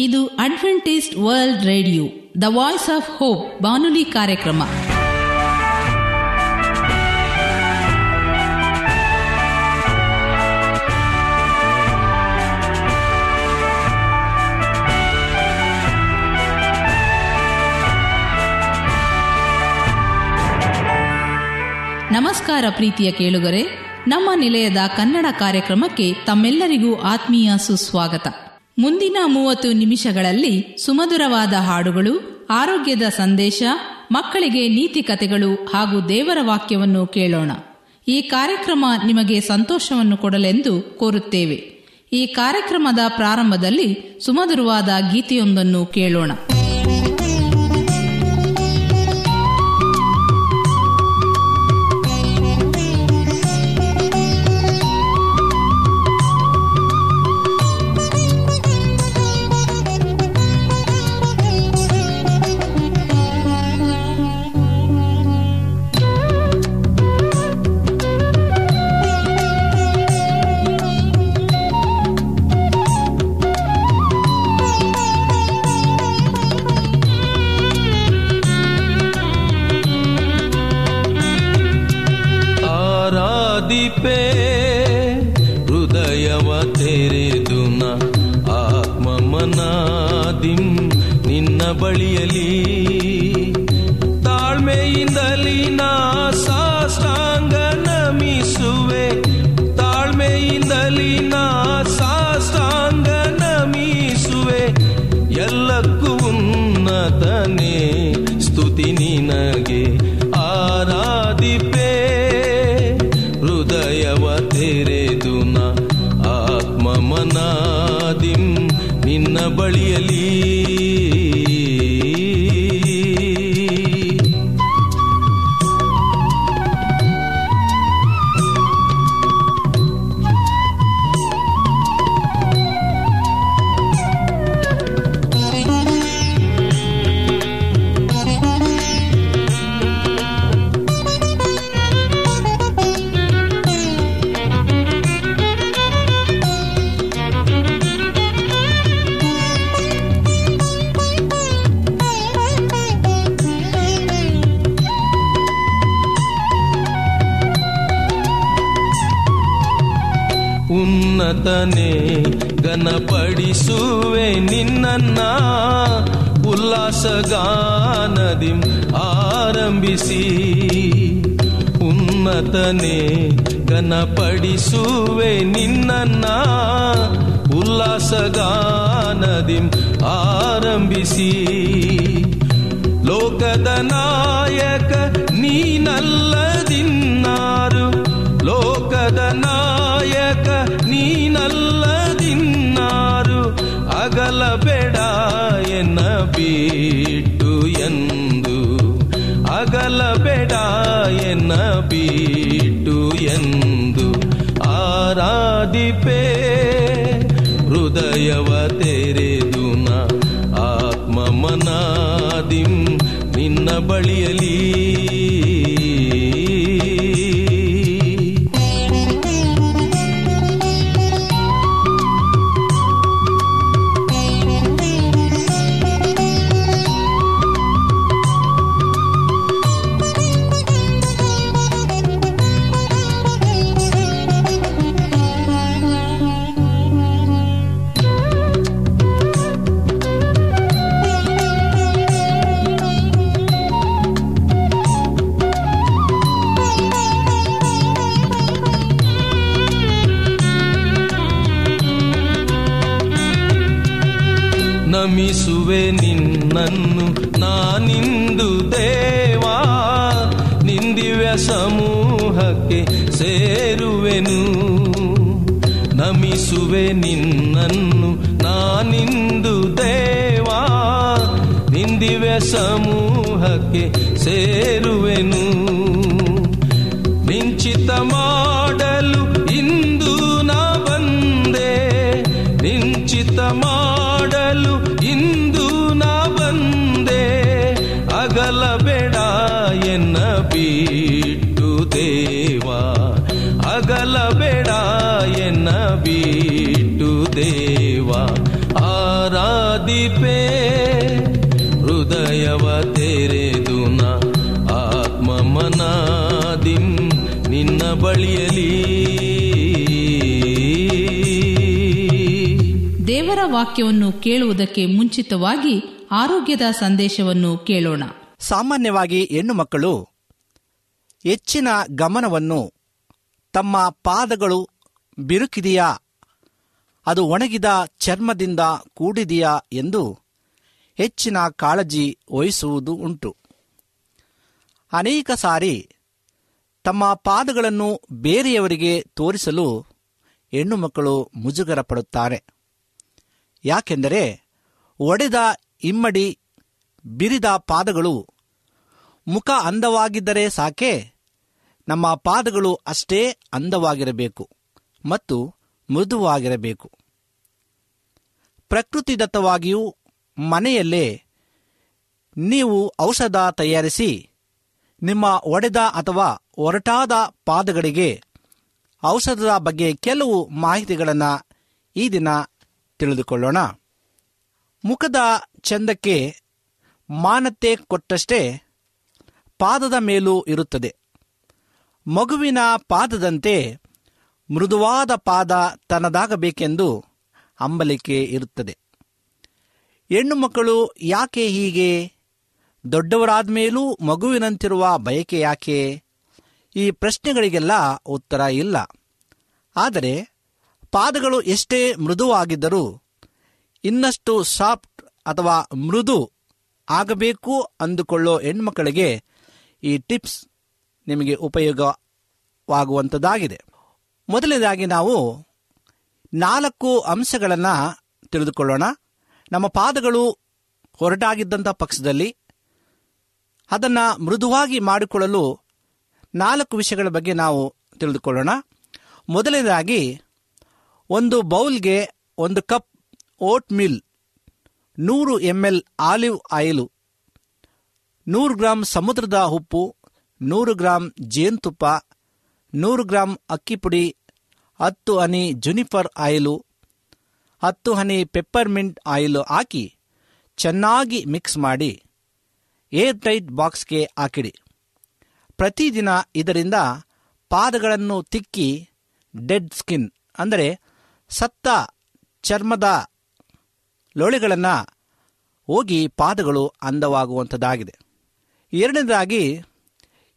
ಇದು Adventist World radio, the voice of hope ಬಾನುಲಿ ಕಾರ್ಯಕ್ರಮ. ನಮಸ್ಕಾರ ಪ್ರೀತಿಯ ಕೇಳುಗರೆ, ನಮ್ಮ ನಿಲಯದ ಕನ್ನಡ ಕಾರ್ಯಕ್ರಮಕ್ಕೆ ತಮ್ಮೆಲ್ಲರಿಗೂ ಆತ್ಮೀಯ ಸುಸ್ವಾಗತ. ಮುಂದಿನ ಮೂವತ್ತು ನಿಮಿಷಗಳಲ್ಲಿ ಸುಮಧುರವಾದ ಹಾಡುಗಳು, ಆರೋಗ್ಯದ ಸಂದೇಶ, ಮಕ್ಕಳಿಗೆ ನೀತಿ ಕಥೆಗಳು ಹಾಗೂ ದೇವರ ವಾಕ್ಯವನ್ನು ಕೇಳೋಣ. ಈ ಕಾರ್ಯಕ್ರಮ ನಿಮಗೆ ಸಂತೋಷವನ್ನು ಕೊಡಲೆಂದು ಕೋರುತ್ತೇವೆ. ಈ ಕಾರ್ಯಕ್ರಮದ ಪ್ರಾರಂಭದಲ್ಲಿ ಸುಮಧುರವಾದ ಗೀತೆಯೊಂದನ್ನು ಕೇಳೋಣ. ಸ್ತುತಿ ನಿನಗೆ ಆರಾಧಿಪೆ. ಹೃದಯವ ತೆರೆದು ನ ಆತ್ಮ ಮನಾದಿಂ ನಿನ್ನ ಬಳಿಯಲಿ ಉನ್ನತನೇ ಘನಪಡಿಸುವೆ ನಿನ್ನನ್ನ. ಉಲ್ಲಾಸಗಾನದಿ ಆರಂಭಿಸಿ. ಉನ್ನತನೆ ಘನಪಡಿಸುವೆ ನಿನ್ನನ್ನ. ಉಲ್ಲಾಸಗಾನದಿ ಆರಂಭಿಸಿ. ಲೋಕದ ನಾಯಕ ನೀನಲ್ಲದಿನ್ನಾರು ನೀನಲ್ಲದಿನ್ನಾರು ಅಗಲಬೇಡ ಎನ್ನ ಬಿಟ್ಟು ಎಂದು. ಅಗಲಬೇಡ ಎನ್ನ ಬಿಟ್ಟು ಎಂದು. ಆರಾಧಿಪೆ, ಹೃದಯವ ತೆರೆದು ನ ಆತ್ಮ ಮನಾದಿಂ ನಿನ್ನ ಬಳಿಯಲಿ ಸಮೂಹಕ್ಕೆ ಸೇರುವೆನು. ನಿಂಚಿತ ಮಾಡಲು ದೇವರ ವಾಕ್ಯವನ್ನು ಕೇಳುವುದಕ್ಕೆ ಮುಂಚಿತವಾಗಿ ಆರೋಗ್ಯದ ಸಂದೇಶವನ್ನು ಕೇಳೋಣ. ಸಾಮಾನ್ಯವಾಗಿ ಹೆಣ್ಣು ಮಕ್ಕಳು ಹೆಚ್ಚಿನ ಗಮನವನ್ನು ತಮ್ಮ ಪಾದಗಳು ಬಿರುಕಿದೆಯಾ? ಅದು ಒಣಗಿದ ಚರ್ಮದಿಂದ ಕೂಡಿದೆಯಾ ಎಂದು ಹೆಚ್ಚಿನ ಕಾಳಜಿ ವಹಿಸುವುದು ಉಂಟು. ಅನೇಕ ಸಾರಿ ತಮ್ಮ ಪಾದಗಳನ್ನು ಬೇರೆಯವರಿಗೆ ತೋರಿಸಲು ಹೆಣ್ಣು ಮಕ್ಕಳು ಮುಜುಗರ ಪಡುತ್ತಾರೆ. ಯಾಕೆಂದರೆ ಒಡೆದ ಇಮ್ಮಡಿ, ಬಿರಿದ ಪಾದಗಳು ಮುಖ ಅಂದವಾಗಿದ್ದರೆ ಸಾಕೆ, ನಮ್ಮ ಪಾದಗಳು ಅಷ್ಟೇ ಅಂದವಾಗಿರಬೇಕು ಮತ್ತು ಮೃದುವಾಗಿರಬೇಕು. ಪ್ರಕೃತಿದತ್ತವಾಗಿಯೂ ಮನೆಯಲ್ಲೇ ನೀವು ಔಷಧ ತಯಾರಿಸಿ ನಿಮ್ಮ ಒಡೆದ ಅಥವಾ ಒರಟಾದ ಪಾದಗಳಿಗೆ ಔಷಧದ ಬಗ್ಗೆ ಕೆಲವು ಮಾಹಿತಿಗಳನ್ನು ಈ ದಿನ ತಿಳಿದುಕೊಳ್ಳೋಣ. ಮುಖದ ಚಂದಕ್ಕೆ ಮಾನತೆ ಕೊಟ್ಟಷ್ಟೇ ಪಾದದ ಮೇಲೂ ಇರುತ್ತದೆ. ಮಗುವಿನ ಪಾದದಂತೆ ಮೃದುವಾದ ಪಾದ ತನ್ನದಾಗಬೇಕೆಂದು ಅಂಬಲಿಕೆ ಇರುತ್ತದೆ. ಹೆಣ್ಣು ಮಕ್ಕಳು ಯಾಕೆ ಹೀಗೆ? ದೊಡ್ಡವರಾದ ಮೇಲೂ ಮಗುವಿನಂತಿರುವ ಬಯಕೆ ಯಾಕೆ? ಈ ಪ್ರಶ್ನೆಗಳಿಗೆಲ್ಲ ಉತ್ತರ ಇಲ್ಲ. ಆದರೆ ಪಾದಗಳು ಎಷ್ಟೇ ಮೃದುವಾಗಿದ್ದರೂ ಇನ್ನಷ್ಟು ಸಾಫ್ಟ್ ಅಥವಾ ಮೃದು ಆಗಬೇಕು ಅಂದುಕೊಳ್ಳೋ ಹೆಣ್ಮಕ್ಕಳಿಗೆ ಈ ಟಿಪ್ಸ್ ನಿಮಗೆ ಉಪಯೋಗವಾಗುವಂಥದ್ದಾಗಿದೆ ಮೊದಲನೇದಾಗಿ ನಾವು ನಾಲ್ಕು ಅಂಶಗಳನ್ನು ತಿಳಿದುಕೊಳ್ಳೋಣ. ನಮ್ಮ ಪಾದಗಳು ಹೊರಟಾಗಿದ್ದಂಥ ಪಕ್ಷದಲ್ಲಿ ಅದನ್ನು ಮೃದುವಾಗಿ ಮಾಡಿಕೊಳ್ಳಲು ನಾಲ್ಕು ವಿಷಯಗಳ ಬಗ್ಗೆ ನಾವು ತಿಳಿದುಕೊಳ್ಳೋಣ. ಮೊದಲನೇದಾಗಿ ಒಂದು ಬೌಲ್ಗೆ ಒಂದು ಕಪ್ ಓಟ್ ಮಿಲ್ ನೂರು ಎಂ ಎಲ್ ಆಲಿವ್ ಆಯಿಲು, ನೂರು ಗ್ರಾಂ ಸಮುದ್ರದ ಉಪ್ಪು, ನೂರು ಗ್ರಾಂ ಜೇನುತುಪ್ಪ, ನೂರು ಗ್ರಾಂ ಅಕ್ಕಿ ಪುಡಿ, ಹತ್ತು ಹನಿ ಜುನಿಫರ್ ಆಯಿಲು, ಹತ್ತು ಹನಿ ಪೆಪ್ಪರ್ಮಿಂಟ್ ಆಯಿಲು ಹಾಕಿ ಚೆನ್ನಾಗಿ ಮಿಕ್ಸ್ ಮಾಡಿ ಏರ್ ಟೈಟ್ ಬಾಕ್ಸ್ಗೆ ಹಾಕಿಡಿ. ಪ್ರತಿದಿನ ಇದರಿಂದ ಪಾದಗಳನ್ನು ತಿಕ್ಕಿ ಡೆಡ್ ಸ್ಕಿನ್, ಅಂದರೆ ಸತ್ತ ಚರ್ಮದ ಲೋಳೆಗಳನ್ನು ಹೋಗಿ ಪಾದಗಳು ಅಂದವಾಗುವಂಥದ್ದಾಗಿದೆ. ಎರಡನೇದಾಗಿ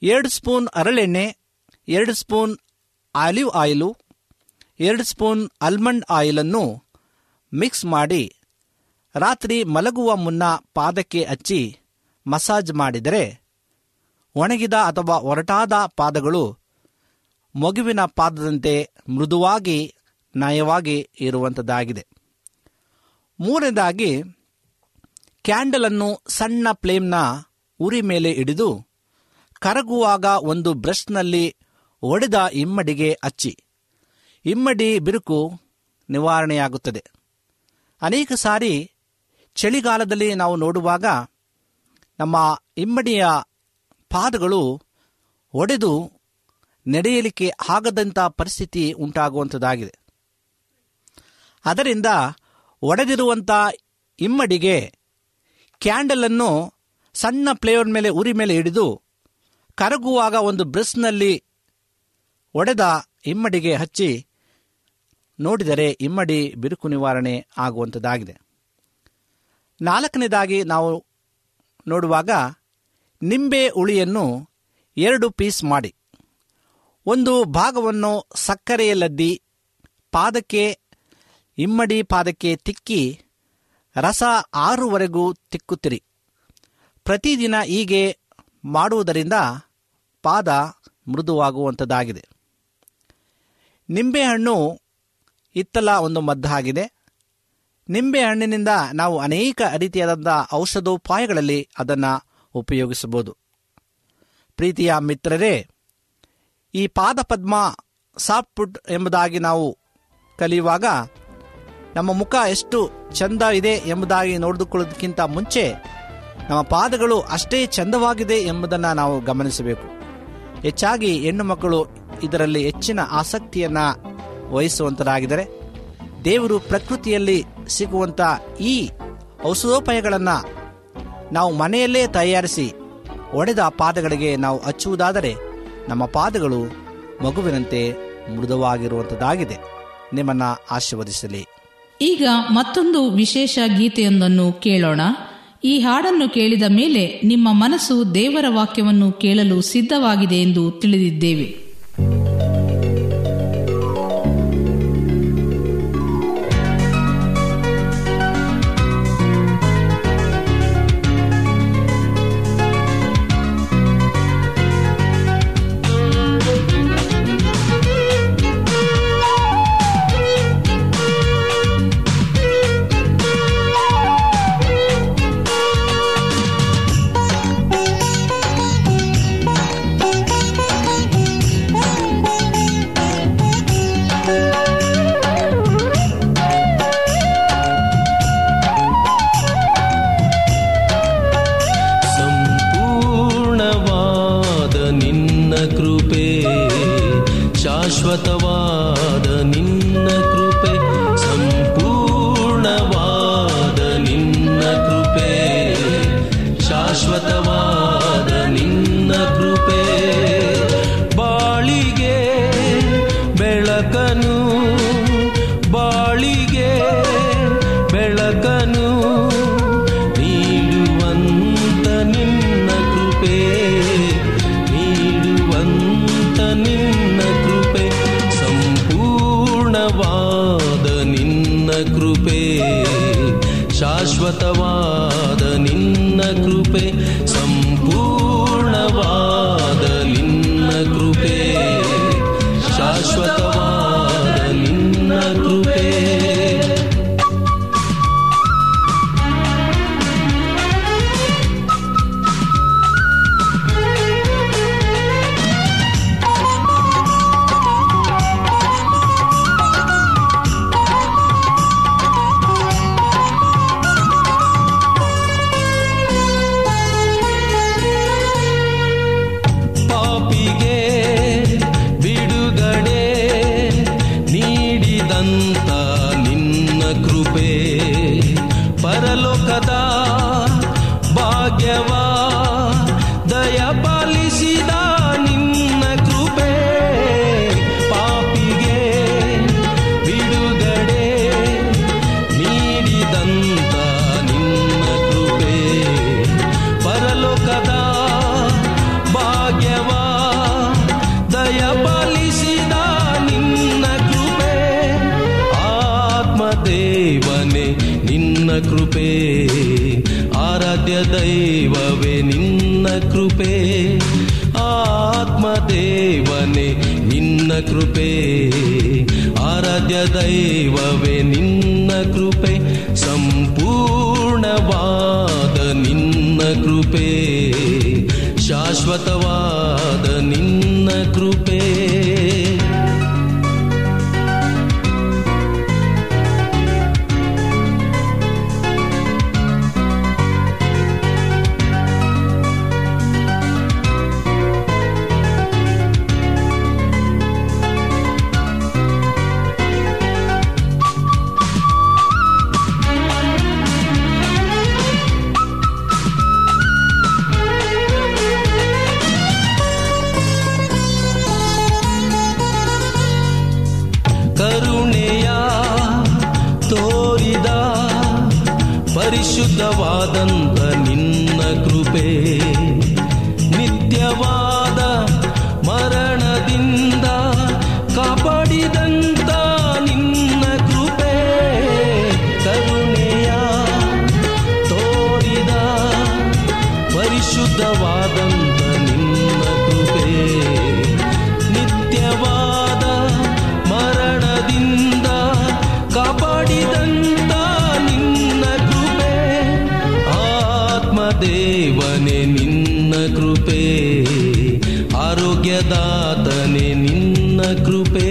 ಎರಡು ಸ್ಪೂನ್ ಹರಳೆಣ್ಣೆ ಎರಡು ಸ್ಪೂನ್ ಆಲಿವ್ ಆಯಿಲು, ಎರಡು ಸ್ಪೂನ್ ಆಲ್ಮಂಡ್ ಆಯಿಲನ್ನು ಮಿಕ್ಸ್ ಮಾಡಿ ರಾತ್ರಿ ಮಲಗುವ ಮುನ್ನ ಪಾದಕ್ಕೆ ಹಚ್ಚಿ ಮಸಾಜ್ ಮಾಡಿದರೆ ಒಣಗಿದ ಅಥವಾ ಒರಟಾದ ಪಾದಗಳು ಮಗುವಿನ ಪಾದದಂತೆ ಮೃದುವಾಗಿ ನಯವಾಗಿ ಇರುವಂಥದ್ದಾಗಿದೆ ಮೂರನೇದಾಗಿ, ಕ್ಯಾಂಡಲನ್ನು ಸಣ್ಣ ಫ್ಲೇಮ್ನ ಉರಿ ಮೇಲೆ ಹಿಡಿದು ಕರಗುವಾಗ ಒಂದು ಬ್ರಷ್ನಲ್ಲಿ ಒಡೆದ ಇಮ್ಮಡಿಗೆ ಹಚ್ಚಿ. ಇಮ್ಮಡಿ ಬಿರುಕು ನಿವಾರಣೆಯಾಗುತ್ತದೆ. ಅನೇಕ ಸಾರಿ ಚಳಿಗಾಲದಲ್ಲಿ ನಾವು ನೋಡುವಾಗ ನಮ್ಮ ಇಮ್ಮಡಿಯ ಪಾದಗಳು ಒಡೆದು ನಡೆಯಲಿಕ್ಕೆ ಆಗದಂಥ ಪರಿಸ್ಥಿತಿ ಉಂಟಾಗುವಂಥದ್ದಾಗಿದೆ ಅದರಿಂದ ಒಡೆದಿರುವಂಥ ಇಮ್ಮಡಿಗೆ ಕ್ಯಾಂಡಲನ್ನು ಸಣ್ಣ ಫ್ಲೇವರ್ ಮೇಲೆ, ಉರಿ ಮೇಲೆ ಹಿಡಿದು ಕರಗುವಾಗ ಒಂದು ಬ್ರಷ್ನಲ್ಲಿ ಒಡೆದ ಇಮ್ಮಡಿಗೆ ಹಚ್ಚಿ ನೋಡಿದರೆ ಇಮ್ಮಡಿ ಬಿರುಕು ನಿವಾರಣೆ ಆಗುವಂಥದ್ದಾಗಿದೆ. ನಾಲ್ಕನೇದಾಗಿ ನಾವು ನೋಡುವಾಗ ನಿಂಬೆ ಹುಳಿಯನ್ನು ಎರಡು ಪೀಸ್ ಮಾಡಿ. ಒಂದು ಭಾಗವನ್ನು ಸಕ್ಕರೆಯಲ್ಲದ್ದಿ, ಪಾದಕ್ಕೆ ಇಮ್ಮಡಿ ಪಾದಕ್ಕೆ ತಿಕ್ಕಿ ರಸ ಆರುವರೆಗೂ ತಿಕ್ಕುತ್ತಿರಿ. ಪ್ರತಿದಿನ ಹೀಗೆ ಮಾಡುವುದರಿಂದ ಪಾದ ಮೃದುವಾಗುವಂಥದ್ದಾಗಿದೆ. ನಿಂಬೆಹಣ್ಣು ಇತ್ತಲ ಒಂದು ಮದ್ದಾಗಿದೆ. ನಿಂಬೆಹಣ್ಣಿನಿಂದ ನಾವು ಅನೇಕ ರೀತಿಯಾದಂಥ ಔಷಧೋಪಾಯಗಳಲ್ಲಿ ಅದನ್ನು ಉಪಯೋಗಿಸಬಹುದು. ಪ್ರೀತಿಯ ಮಿತ್ರರೇ, ಈ ಪಾದಪದ್ಮ ಸಾಫ್ಟ್ ಎಂಬುದಾಗಿ ನಾವು ಕಲಿಯುವಾಗ ನಮ್ಮ ಮುಖ ಎಷ್ಟು ಚಂದ ಇದೆ ಎಂಬುದಾಗಿ ನೋಡಿದುಕೊಳ್ಳೋದಕ್ಕಿಂತ ಮುಂಚೆ ನಮ್ಮ ಪಾದಗಳು ಅಷ್ಟೇ ಚಂದವಾಗಿದೆ ಎಂಬುದನ್ನು ನಾವು ಗಮನಿಸಬೇಕು. ಹೆಚ್ಚಾಗಿ ಹೆಣ್ಣು ಮಕ್ಕಳು ಇದರಲ್ಲಿ ಹೆಚ್ಚಿನ ಆಸಕ್ತಿಯನ್ನು ವಹಿಸುವಂತರಾಗಿದ್ದರೆ. ದೇವರು ಪ್ರಕೃತಿಯಲ್ಲಿ ಸಿಗುವಂಥ ಈ ಔಷಧೋಪಾಯಗಳನ್ನು ನಾವು ಮನೆಯಲ್ಲೇ ತಯಾರಿಸಿ ಒಡೆದ ಪಾದಗಳಿಗೆ ನಾವು ಹಚ್ಚುವುದಾದರೆ ನಮ್ಮ ಪಾದಗಳು ಮಗುವಿನಂತೆ ಮೃದುವಾಗಿರುವಂಥದ್ದಾಗಿದೆ ನಿಮ್ಮನ್ನು ಆಶೀರ್ವದಿಸಲಿ. ಈಗ ಮತ್ತೊಂದು ವಿಶೇಷ ಗೀತೆಯೊಂದನ್ನು ಕೇಳೋಣ. ಈ ಹಾಡನ್ನು ಕೇಳಿದ ಮೇಲೆ ನಿಮ್ಮ ಮನಸ್ಸು ದೇವರ ವಾಕ್ಯವನ್ನು ಕೇಳಲು ಸಿದ್ಧವಾಗಿದೆ ಎಂದು ತಿಳಿದಿದ್ದೇವೆ. ಕೃಪೆ ಶಾಶ್ವತವಾದ ನಿನ್ನ ಕೃಪೆ Kadın ದಾತನೆ ನಿನ್ನ ಕೃಪೆ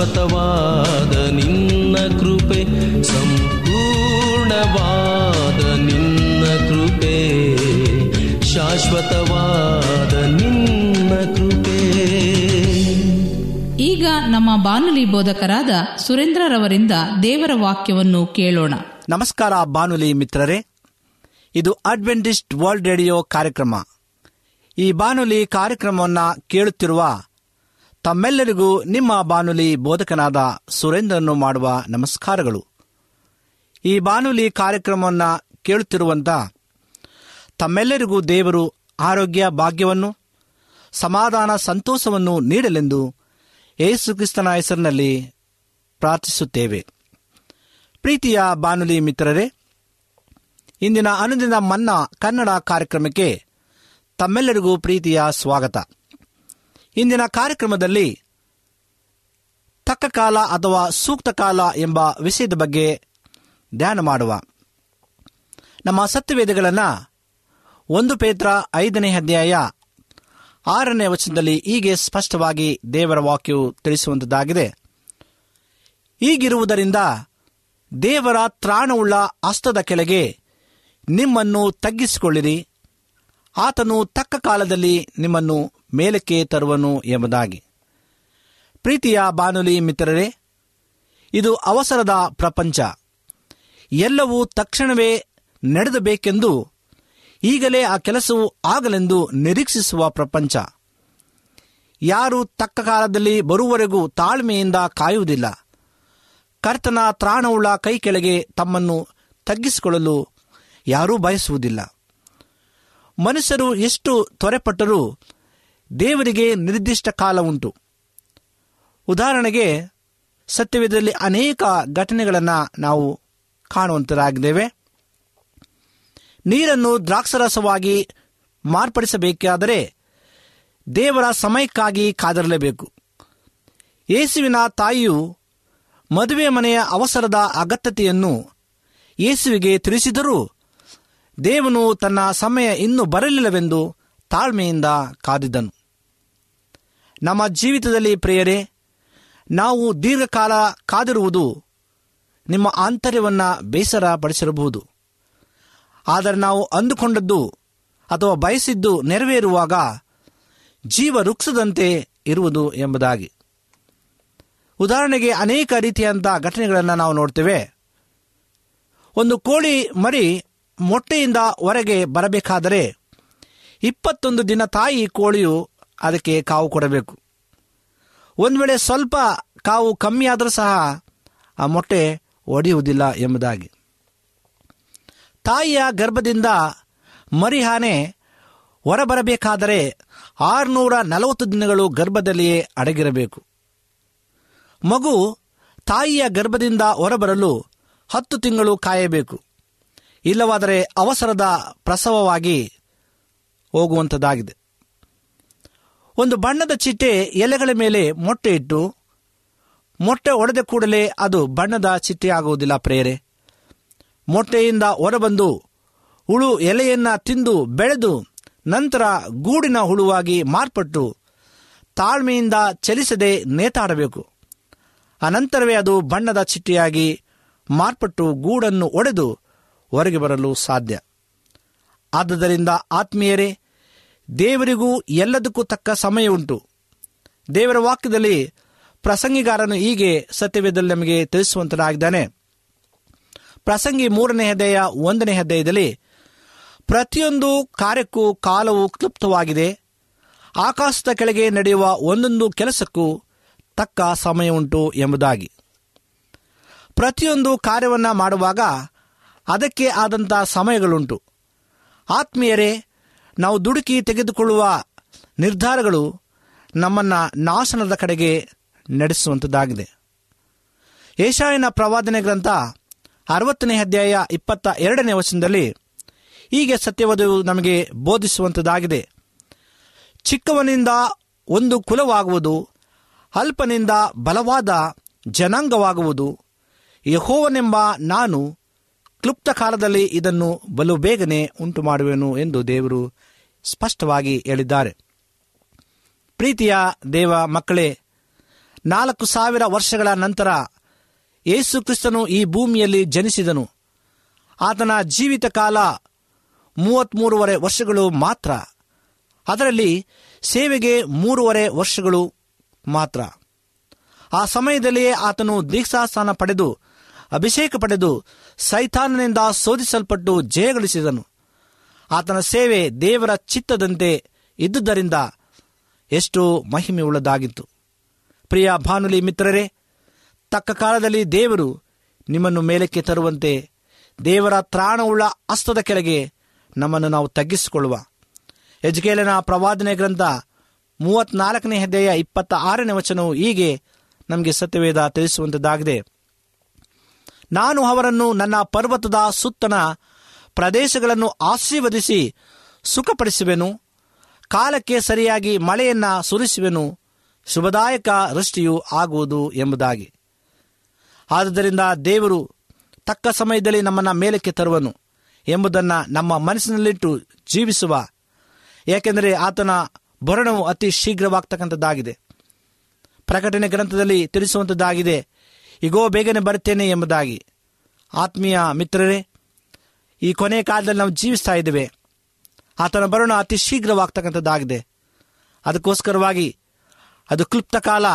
ಶಾಶ್ವತವಾದ ನಿನ್ನ ಕೃಪೆ ಸಂಪೂರ್ಣವಾದ ನಿನ್ನ ಕೃಪೆ ಶಾಶ್ವತವಾದ ನಿನ್ನ ಕೃಪೆ. ಈಗ ನಮ್ಮ ಬಾನುಲಿ ಬೋಧಕರಾದ ಸುರೇಂದ್ರರವರಿಂದ ದೇವರ ವಾಕ್ಯವನ್ನು ಕೇಳೋಣ. ನಮಸ್ಕಾರ ಬಾನುಲಿ ಮಿತ್ರರೇ. ಇದು ಅಡ್ವೆಂಟಿಸ್ಟ್ ವರ್ಲ್ಡ್ ರೇಡಿಯೋ ಕಾರ್ಯಕ್ರಮ. ಈ ಬಾನುಲಿ ಕಾರ್ಯಕ್ರಮವನ್ನು ಕೇಳುತ್ತಿರುವ ತಮ್ಮೆಲ್ಲರಿಗೂ ನಿಮ್ಮ ಬಾನುಲಿ ಬೋಧಕನಾದ ಸುರೇಂದ್ರನು ಮಾಡುವ ನಮಸ್ಕಾರಗಳು. ಈ ಬಾನುಲಿ ಕಾರ್ಯಕ್ರಮವನ್ನು ಕೇಳುತ್ತಿರುವಂಥ ತಮ್ಮೆಲ್ಲರಿಗೂ ದೇವರು ಆರೋಗ್ಯ, ಭಾಗ್ಯವನ್ನು, ಸಮಾಧಾನ, ಸಂತೋಷವನ್ನು ನೀಡಲೆಂದು ಯೇಸುಕ್ರಿಸ್ತನ ಹೆಸರಿನಲ್ಲಿ ಪ್ರಾರ್ಥಿಸುತ್ತೇವೆ. ಪ್ರೀತಿಯ ಬಾನುಲಿ ಮಿತ್ರರೇ, ಇಂದಿನ ಅನುದಿನ ಮನ್ನಾ ಕನ್ನಡ ಕಾರ್ಯಕ್ರಮಕ್ಕೆ ತಮ್ಮೆಲ್ಲರಿಗೂ ಪ್ರೀತಿಯ ಸ್ವಾಗತ. ಇಂದಿನ ಕಾರ್ಯಕ್ರಮದಲ್ಲಿ ತಕ್ಕ ಕಾಲ ಅಥವಾ ಸೂಕ್ತ ಕಾಲ ಎಂಬ ವಿಷಯದ ಬಗ್ಗೆ ಧ್ಯಾನ ಮಾಡುವ. ನಮ್ಮ ಸತ್ಯವೇದಗಳನ್ನು ಒಂದು ಪೇತ್ರ ಐದನೇ ಅಧ್ಯಾಯ ಆರನೇ ವಚನದಲ್ಲಿ ಹೀಗೆ ಸ್ಪಷ್ಟವಾಗಿ ದೇವರ ವಾಕ್ಯವು ತಿಳಿಸುವಂಥದ್ದಾಗಿದೆ ಹೀಗಿರುವುದರಿಂದ ದೇವರ ತ್ರಾಣವುಳ್ಳ ಹಸ್ತದ ಕೆಳಗೆ ನಿಮ್ಮನ್ನು ತಗ್ಗಿಸಿಕೊಳ್ಳಿರಿ. ಆತನು ತಕ್ಕ ಕಾಲದಲ್ಲಿ ನಿಮ್ಮನ್ನು ಮೇಲಕ್ಕೆ ತರುವನು ಎಂಬುದಾಗಿ. ಪ್ರೀತಿಯ ಬಾನುಲಿ ಮಿತ್ರರೇ, ಇದು ಅವಸರದ ಪ್ರಪಂಚ. ಎಲ್ಲವೂ ತಕ್ಷಣವೇ ನಡೆದಬೇಕೆಂದು ಈಗಲೇ ಆ ಕೆಲಸವು ಆಗಲೆಂದು ನಿರೀಕ್ಷಿಸುವ ಪ್ರಪಂಚ. ಯಾರು ತಕ್ಕ ಕಾಲದಲ್ಲಿ ಬರುವವರೆಗೂ ತಾಳ್ಮೆಯಿಂದ ಕಾಯುವುದಿಲ್ಲ. ಕರ್ತನ ತ್ರಾಣವುಳ್ಳ ಕೈ ಕೆಳಗೆ ತಮ್ಮನ್ನು ತಗ್ಗಿಸಿಕೊಳ್ಳಲು ಯಾರೂ ಬಯಸುವುದಿಲ್ಲ. ಮನುಷ್ಯರು ಎಷ್ಟು ತ್ವರೆಪಟ್ಟರೂ ದೇವರಿಗೆ ನಿರ್ದಿಷ್ಟ ಕಾಲ ಉಂಟು. ಉದಾಹರಣೆಗೆ, ಸತ್ಯವೇದದಲ್ಲಿ ಅನೇಕ ಘಟನೆಗಳನ್ನು ನಾವು ಕಾಣುವಂತರಾಗಿದ್ದೇವೆ. ನೀರನ್ನು ದ್ರಾಕ್ಷರಸವಾಗಿ ಮಾರ್ಪಡಿಸಬೇಕಾದರೆ ದೇವರ ಸಮಯಕ್ಕಾಗಿ ಕಾದಿರಲೇಬೇಕು. ಯೇಸುವಿನ ತಾಯಿಯು ಮದುವೆ ಮನೆಯ ಅವಸರದ ಅಗತ್ಯತೆಯನ್ನು ಯೇಸುವಿಗೆ ತಿಳಿಸಿದರೂ ದೇವನು ತನ್ನ ಸಮಯ ಇನ್ನೂ ಬರಲಿಲ್ಲವೆಂದು ತಾಳ್ಮೆಯಿಂದ ಕಾದಿದ್ದನು. ನಮ್ಮ ಜೀವಿತದಲ್ಲಿ ಪ್ರಿಯರೇ, ನಾವು ದೀರ್ಘಕಾಲ ಕಾದಿರುವುದು ನಿಮ್ಮ ಆಂತರ್ಯವನ್ನು ಬೇಸರ ಪಡಿಸಿರಬಹುದು ಆದರೆ ನಾವು ಅಂದುಕೊಂಡದ್ದು ಅಥವಾ ಬಯಸಿದ್ದು ನೆರವೇರುವಾಗ ಜೀವ ವೃಕ್ಷದಂತೆ ಇರುವುದು ಎಂಬುದಾಗಿ. ಉದಾಹರಣೆಗೆ ಅನೇಕ ರೀತಿಯಂಥ ಘಟನೆಗಳನ್ನು ನಾವು ನೋಡ್ತೇವೆ. ಒಂದು ಕೋಳಿ ಮರಿ ಮೊಟ್ಟೆಯಿಂದ ಹೊರಗೆ ಬರಬೇಕಾದರೆ ಇಪ್ಪತ್ತೊಂದು ದಿನ ತಾಯಿ ಕೋಳಿಯು ಅದಕ್ಕೆ ಕಾವು ಕೊಡಬೇಕು. ಒಂದು ವೇಳೆ ಸ್ವಲ್ಪ ಕಾವು ಕಮ್ಮಿ ಆದರೂ ಸಹ ಆ ಮೊಟ್ಟೆ ಒಡೆಯುವುದಿಲ್ಲ ಎಂಬುದಾಗಿ. ತಾಯಿಯ ಗರ್ಭದಿಂದ ಮರಿಹಾನೆ ಹೊರಬರಬೇಕಾದರೆ ಆರುನೂರ ನಲವತ್ತು ದಿನಗಳು ಗರ್ಭದಲ್ಲಿಯೇ ಅಡಗಿರಬೇಕು. ಮಗು ತಾಯಿಯ ಗರ್ಭದಿಂದ ಹೊರಬರಲು ಹತ್ತು ತಿಂಗಳು ಕಾಯಬೇಕು. ಇಲ್ಲವಾದರೆ ಅವಸರದ ಪ್ರಸವವಾಗಿ ಹೋಗುವಂಥದ್ದಾಗಿದೆ ಒಂದು ಬಣ್ಣದ ಚಿಟ್ಟೆ ಎಲೆಗಳ ಮೇಲೆ ಮೊಟ್ಟೆ ಇಟ್ಟು ಮೊಟ್ಟೆ ಒಡೆದ ಕೂಡಲೇ ಅದು ಬಣ್ಣದ ಚಿಟ್ಟೆ ಆಗುವುದಿಲ್ಲ ಪ್ರೇರೆ ಮೊಟ್ಟೆಯಿಂದ ಹೊರಬಂದು ಹುಳು ಎಲೆಯನ್ನ ತಿಂದು ಬೆಳೆದು ನಂತರ ಗೂಡಿನ ಹುಳುವಾಗಿ ಮಾರ್ಪಟ್ಟು ತಾಳ್ಮೆಯಿಂದ ಚಲಿಸದೆ ನೇತಾಡಬೇಕು. ಅನಂತರವೇ ಅದು ಬಣ್ಣದ ಚಿಟ್ಟೆಯಾಗಿ ಮಾರ್ಪಟ್ಟು ಗೂಡನ್ನು ಒಡೆದು ಹೊರಗೆ ಬರಲು ಸಾಧ್ಯ. ಆದ್ದರಿಂದ ಆತ್ಮೀಯರೇ ದೇವರಿಗೂ ಎಲ್ಲದಕ್ಕೂ ತಕ್ಕ ಸಮಯ ಉಂಟು. ದೇವರ ವಾಕ್ಯದಲ್ಲಿ ಪ್ರಸಂಗಿಗಾರನು ಹೀಗೆ ಸತ್ಯವೇದಲ್ಲಿ ನಮಗೆ ತಿಳಿಸುವಂತನಾಗಿದ್ದಾನೆ. ಪ್ರಸಂಗಿ ಮೂರನೇ ಹೆದೆಯ ಒಂದನೇ ಹೃದಯದಲ್ಲಿ ಪ್ರತಿಯೊಂದು ಕಾರ್ಯಕ್ಕೂ ಕಾಲವು ಕ್ಲುಪ್ತವಾಗಿದೆ ಆಕಾಶದ ಕೆಳಗೆ ನಡೆಯುವ ಒಂದೊಂದು ಕೆಲಸಕ್ಕೂ ತಕ್ಕ ಸಮಯ ಉಂಟು ಎಂಬುದಾಗಿ. ಪ್ರತಿಯೊಂದು ಕಾರ್ಯವನ್ನು ಮಾಡುವಾಗ ಅದಕ್ಕೆ ಆದಂಥ ಸಮಯಗಳುಂಟು. ಆತ್ಮೀಯರೇ ನಾವು ದುಡುಕಿ ತೆಗೆದುಕೊಳ್ಳುವ ನಿರ್ಧಾರಗಳು ನಮ್ಮನ್ನು ನಾಶನದ ಕಡೆಗೆ ನಡೆಸುವಂಥದ್ದಾಗಿದೆ ಏಷಾಯನ ಪ್ರವಾದನೆ ಗ್ರಂಥ ಅರವತ್ತನೇ ಅಧ್ಯಾಯ ಇಪ್ಪತ್ತ ಎರಡನೇ ವಚನದಲ್ಲಿ ಹೀಗೆ ಸತ್ಯವಧವು ನಮಗೆ ಬೋಧಿಸುವಂಥದ್ದಾಗಿದೆ ಚಿಕ್ಕವನಿಂದ ಒಂದು ಕುಲವಾಗುವುದು, ಅಲ್ಪನಿಂದ ಬಲವಾದ ಜನಾಂಗವಾಗುವುದು, ಯಹೋವನೆಂಬ ನಾನು ಕ್ಲುಪ್ತ ಕಾಲದಲ್ಲಿ ಇದನ್ನು ಬಲು ಬೇಗನೆ ಉಂಟು ಮಾಡುವೆನು ಎಂದು ದೇವರು ಸ್ಪಷ್ಟವಾಗಿ ಹೇಳಿದ್ದಾರೆ. ಪ್ರೀತಿಯ ದೇವ ಮಕ್ಕಳೇ, ನಾಲ್ಕು ಸಾವಿರ ವರ್ಷಗಳ ನಂತರ ಯೇಸು ಕ್ರಿಸ್ತನು ಈ ಭೂಮಿಯಲ್ಲಿ ಜನಿಸಿದನು. ಆತನ ಜೀವಿತ ಕಾಲ ಮೂವತ್ತ್ಮೂರುವರೆ ವರ್ಷಗಳು ಮಾತ್ರ. ಅದರಲ್ಲಿ ಸೇವೆಗೆ ಮೂರುವರೆ ವರ್ಷಗಳು ಮಾತ್ರ. ಆ ಸಮಯದಲ್ಲಿಯೇ ಆತನು ದೀಕ್ಷಾಸ್ಥಾನ ಪಡೆದು ಅಭಿಷೇಕ ಪಡೆದು ಸೈತಾನನಿಂದ ಶೋಧಿಸಲ್ಪಟ್ಟು ಜಯಗಳಿಸಿದನು ಆತನ ಸೇವೆ ದೇವರ ಚಿತ್ತದಂತೆ ಇದ್ದುದರಿಂದ ಎಷ್ಟು ಮಹಿಮೆಯುಳ್ಳದಾಗಿತ್ತು ಪ್ರಿಯ ಭಾನುಲಿ ಮಿತ್ರರೇ, ತಕ್ಕ ಕಾಲದಲ್ಲಿ ದೇವರು ನಿಮ್ಮನ್ನು ಮೇಲಕ್ಕೆ ತರುವಂತೆ ದೇವರ ತ್ರಾಣವುಳ್ಳ ಅಸ್ತದ ಕೆಳಗೆ ನಮ್ಮನ್ನು ನಾವು ತಗ್ಗಿಸಿಕೊಳ್ಳುವ. ಯಜ್ಕೇಲನ ಪ್ರವಾದನೆ ಗ್ರಂಥ ಮೂವತ್ನಾಲ್ಕನೇ ಅಧ್ಯಾಯ ಇಪ್ಪತ್ತ ಆರನೇ ವಚನವು ಹೀಗೆ ನಮಗೆ ಸತ್ಯವೇದ ತಿಳಿಸುವಂಥದ್ದಾಗಿದೆ ನಾನು ಅವರನ್ನು ನನ್ನ ಪರ್ವತದ ಸುತ್ತನ ಪ್ರದೇಶಗಳನ್ನು ಆಶೀರ್ವದಿಸಿ ಸುಖಪಡಿಸುವೆನು. ಕಾಲಕ್ಕೆ ಸರಿಯಾಗಿ ಮಳೆಯನ್ನ ಸುರಿಸುವೆನು. ಶುಭದಾಯಕ ವೃಷ್ಟಿಯು ಆಗುವುದು ಎಂಬುದಾಗಿ. ಆದುದರಿಂದ ದೇವರು ತಕ್ಕ ಸಮಯದಲ್ಲಿ ನಮ್ಮನ್ನು ಮೇಲಕ್ಕೆ ತರುವನು ಎಂಬುದನ್ನು ನಮ್ಮ ಮನಸ್ಸಿನಲ್ಲಿಟ್ಟು ಜೀವಿಸುವ. ಏಕೆಂದರೆ ಆತನ ಭರಣವು ಅತಿ ಶೀಘ್ರವಾಗ್ತಕ್ಕಂಥದ್ದಾಗಿದೆ. ಪ್ರಕಟಣೆ ಗ್ರಂಥದಲ್ಲಿ ತಿಳಿಸುವಂಥದ್ದಾಗಿದೆ. ಈಗೋ ಬೇಗನೆ ಬರುತ್ತೇನೆ ಎಂಬುದಾಗಿ. ಆತ್ಮೀಯ ಮಿತ್ರರೇ, ಈ ಕೊನೆ ಕಾಲದಲ್ಲಿ ನಾವು ಜೀವಿಸ್ತಾ ಇದ್ದೇವೆ. ಆತನ ಬರೋಣ ಅತಿ ಶೀಘ್ರವಾಗ್ತಕ್ಕಂಥದ್ದಾಗಿದೆ. ಅದಕ್ಕೋಸ್ಕರವಾಗಿ ಅದು ಕ್ಲುಪ್ತ ಕಾಲ,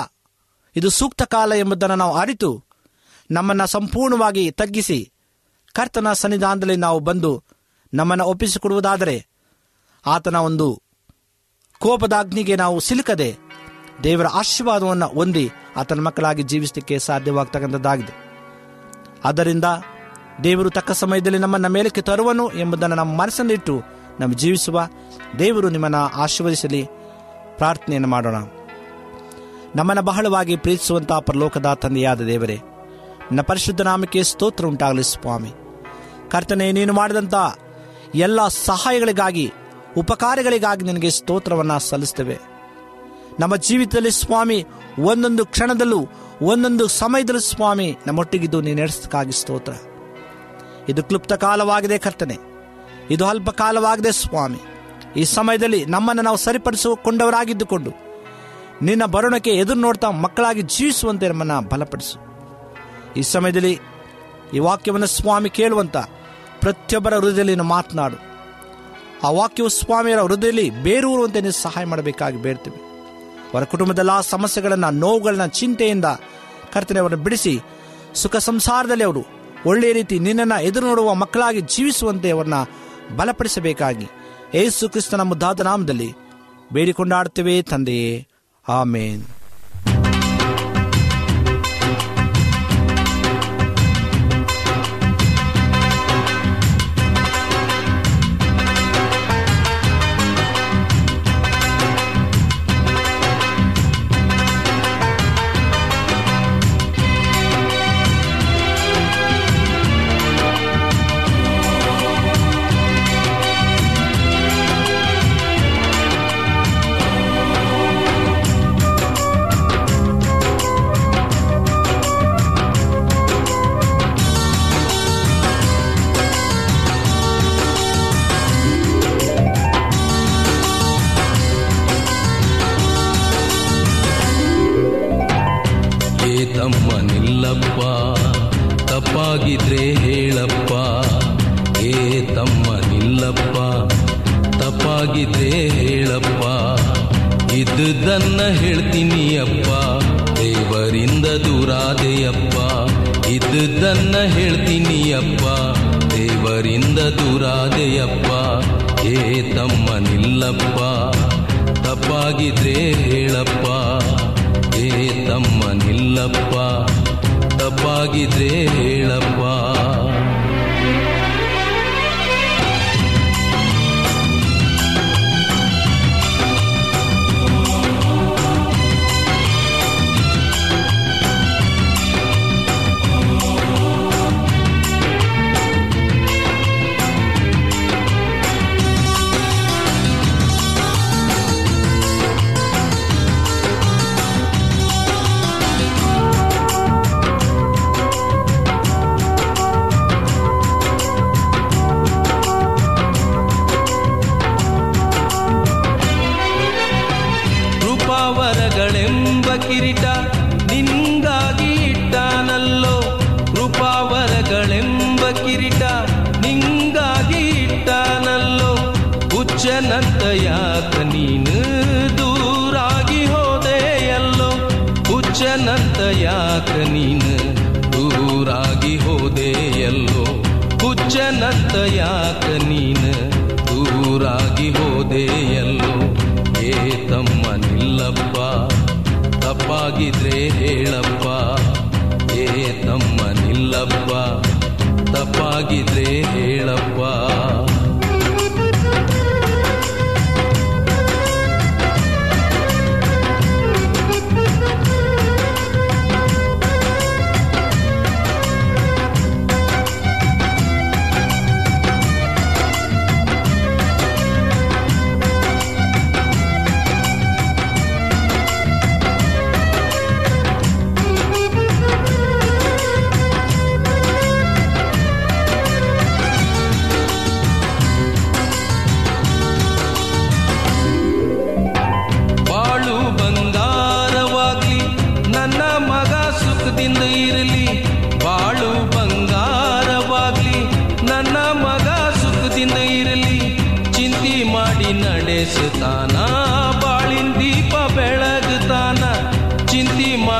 ಇದು ಸೂಕ್ತ ಕಾಲ ಎಂಬುದನ್ನು ನಾವು ಅರಿತು, ನಮ್ಮನ್ನು ಸಂಪೂರ್ಣವಾಗಿ ತಗ್ಗಿಸಿ, ಕರ್ತನ ಸನ್ನಿಧಾನದಲ್ಲಿ ನಾವು ಬಂದು ನಮ್ಮನ್ನು ಒಪ್ಪಿಸಿಕೊಡುವುದಾದರೆ, ಆತನ ಒಂದು ಕೋಪದಾಗ್ನಿಗೆ ನಾವು ಸಿಲುಕದೆ ದೇವರ ಆಶೀರ್ವಾದವನ್ನು ಹೊಂದಿ ಆತನ ಮಕ್ಕಳಾಗಿ ಜೀವಿಸಲಿಕ್ಕೆ ಸಾಧ್ಯವಾಗ್ತಕ್ಕಂಥದ್ದಾಗಿದೆ. ಆದ್ದರಿಂದ ದೇವರು ತಕ್ಕ ಸಮಯದಲ್ಲಿ ನಮ್ಮನ್ನು ಮೇಲಕ್ಕೆ ತರುವನು ಎಂಬುದನ್ನು ನಮ್ಮ ಮನಸ್ಸನ್ನಿಟ್ಟು ನಮ್ಮ ಜೀವಿಸುವ ದೇವರು ನಿಮ್ಮನ್ನು ಆಶೀರ್ವದಿಸಲಿ. ಪ್ರಾರ್ಥನೆಯನ್ನು ಮಾಡೋಣ. ನಮ್ಮನ್ನು ಬಹಳವಾಗಿ ಪ್ರೀತಿಸುವಂಥ ಪರಲೋಕದ ತಂದೆಯಾದ ದೇವರೇ, ನನ್ನ ಪರಿಶುದ್ಧ ನಾಮಕ್ಕೆ ಸ್ತೋತ್ರ ಉಂಟಾಗಲಿ ಸ್ವಾಮಿ. ಕರ್ತನೆ, ನೀನು ಮಾಡಿದಂಥ ಎಲ್ಲ ಸಹಾಯಗಳಿಗಾಗಿ, ಉಪಕಾರಗಳಿಗಾಗಿ ನಿನಗೆ ಸ್ತೋತ್ರವನ್ನು ಸಲ್ಲಿಸ್ತೇವೆ. ನಮ್ಮ ಜೀವಿತದಲ್ಲಿ ಸ್ವಾಮಿ, ಒಂದೊಂದು ಕ್ಷಣದಲ್ಲೂ, ಒಂದೊಂದು ಸಮಯದಲ್ಲೂ ಸ್ವಾಮಿ ನಮ್ಮೊಟ್ಟಿಗಿದ್ದು ನೀನು ನಡೆಸಕ್ಕಾಗಿ ಸ್ತೋತ್ರ. ಇದು ಕ್ಲುಪ್ತ ಕಾಲವಾಗಿದೆ ಕರ್ತನೆ. ಇದು ಅಲ್ಪ ಕಾಲವಾಗಿದೆ ಸ್ವಾಮಿ. ಈ ಸಮಯದಲ್ಲಿ ನಮ್ಮನ್ನು ನಾವು ಸರಿಪಡಿಸಿಕೊಂಡವರಾಗಿದ್ದುಕೊಂಡು ನಿನ್ನ ಬರುಣಕ್ಕೆ ಎದುರು ನೋಡ್ತಾ ಮಕ್ಕಳಾಗಿ ಜೀವಿಸುವಂತೆ ನಮ್ಮನ್ನು ಬಲಪಡಿಸು. ಈ ಸಮಯದಲ್ಲಿ ಈ ವಾಕ್ಯವನ್ನು ಸ್ವಾಮಿ ಕೇಳುವಂತ ಪ್ರತಿಯೊಬ್ಬರ ಹೃದಯದಲ್ಲಿ ಮಾತನಾಡು. ಆ ವಾಕ್ಯವು ಸ್ವಾಮಿಯರ ಹೃದಯದಲ್ಲಿ ಬೇರೂರುವಂತೆ ನೀವು ಸಹಾಯ ಮಾಡಬೇಕಾಗಿ ಬೇಡ್ತೀವಿ. ಅವರ ಕುಟುಂಬದಲ್ಲ ಸಮಸ್ಯೆಗಳನ್ನು, ನೋವುಗಳನ್ನ, ಚಿಂತೆಯಿಂದ ಕರ್ತನೆ ಅವರನ್ನು ಬಿಡಿಸಿ, ಸುಖ ಸಂಸಾರದಲ್ಲಿ ಅವರು ಒಳ್ಳೆಯ ರೀತಿ ನಿನ್ನನ್ನು ಎದುರು ನೋಡುವ ಮಕ್ಕಳಾಗಿ ಜೀವಿಸುವಂತೆ ಅವರನ್ನ ಬಲಪಡಿಸಬೇಕಾಗಿ ಏಸು ಕ್ರಿಸ್ತನ ಮುದ್ದಾದ ನಾಮದಲ್ಲಿ ಬೇಡಿಕೊಂಡಾಡ್ತೇವೆ ತಂದೆಯೇ. ಆಮೇನ್. ನಿಲ್ಲಪ್ಪ ತಪ್ಪಾಗಿದ್ರೆ ಹೇಳಪ್ಪ, ಏ ತಮ್ಮ ನಿಲ್ಲಪ್ಪ, ತಪ್ಪಾಗಿದ್ರೆ ಹೇಳಪ್ಪ, ಇದ್ದುದನ್ನ ಹೇಳ್ತೀನಿ ಅಪ್ಪ, ದೇವರಿಂದ ದೂರಾದೆಯಪ್ಪ, ಇದ್ದುದನ್ನ ಹೇಳ್ತೀನಿ ಅಪ್ಪ, ದೇವರಿಂದ ದೂರಾದೆಯಪ್ಪ, ಏ ತಮ್ಮ ನಿಲ್ಲಪ್ಪ, ತಪ್ಪಾಗಿದ್ರೆ ಹೇಳಪ್ಪ, ಏ ತಮ್ಮ ನಿಲ್ಲಪ್ಪ. ತಪ್ಪಾಗಿದ್ರೆ ಹೇಳಪ್ಪ ತಪ್ಪಾಗಿದ್ರೆ ಹೇಳಪ್ಪ.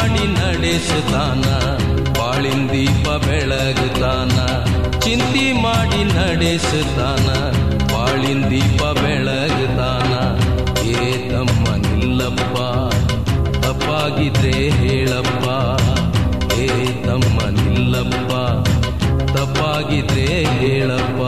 ಮಾಡಿ ನಡೆಸುತ್ತಾನ, ಬಾಳಿನ ದೀಪ ಬೆಳಗುತ್ತಾನ, ಚಿಂತಿ ಮಾಡಿ ನಡೆಸುತ್ತಾನ, ಬಾಳಿನ ದೀಪ ಬೆಳಗುತ್ತಾನ. ಏ ತಮ್ಮ ನಿಲ್ಲಪ್ಪ, ತಪ್ಪಾಗಿದ್ರೆ ಹೇಳಪ್ಪ. ಏ ತಮ್ಮ ನಿಲ್ಲಪ್ಪ, ತಪ್ಪಾಗಿದ್ರೆ ಹೇಳಪ್ಪ.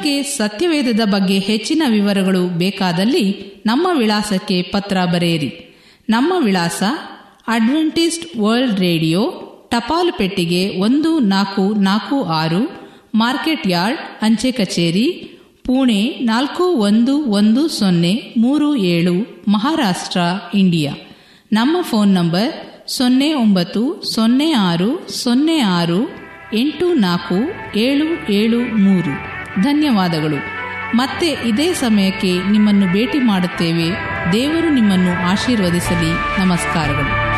ನಿಮಗೆ ಸತ್ಯವೇದದ ಬಗ್ಗೆ ಹೆಚ್ಚಿನ ವಿವರಗಳು ಬೇಕಾದಲ್ಲಿ ನಮ್ಮ ವಿಳಾಸಕ್ಕೆ ಪತ್ರ ಬರೆಯಿರಿ. ನಮ್ಮ ವಿಳಾಸ ಅಡ್ವೆಂಟಿಸ್ಟ್ ವರ್ಲ್ಡ್ ರೇಡಿಯೋ ಟಪಾಲು ಪೆಟ್ಟಿಗೆ ಒಂದು ನಾಲ್ಕು ನಾಲ್ಕು ಆರು, ಮಾರ್ಕೆಟ್ ಯಾರ್ಡ್, ಅಂಚೆ ಕಚೇರಿ, ಪುಣೆ ನಾಲ್ಕು ಒಂದು ಒಂದು ಸೊನ್ನೆ ಮೂರು ಏಳು, ಮಹಾರಾಷ್ಟ್ರ, ಇಂಡಿಯಾ. ನಮ್ಮ ಫೋನ್ ನಂಬರ್ ಸೊನ್ನೆ ಒಂಬತ್ತು ಸೊನ್ನೆ ಆರು ಸೊನ್ನೆ ಆರು ಎಂಟು ನಾಲ್ಕು ಏಳು ಏಳು ಮೂರು. ಧನ್ಯವಾದಗಳು. ಮತ್ತೆ ಇದೇ ಸಮಯಕ್ಕೆ ನಿಮ್ಮನ್ನು ಭೇಟಿ ಮಾಡುತ್ತೇವೆ. ದೇವರು ನಿಮ್ಮನ್ನು ಆಶೀರ್ವದಿಸಲಿ. ನಮಸ್ಕಾರಗಳು.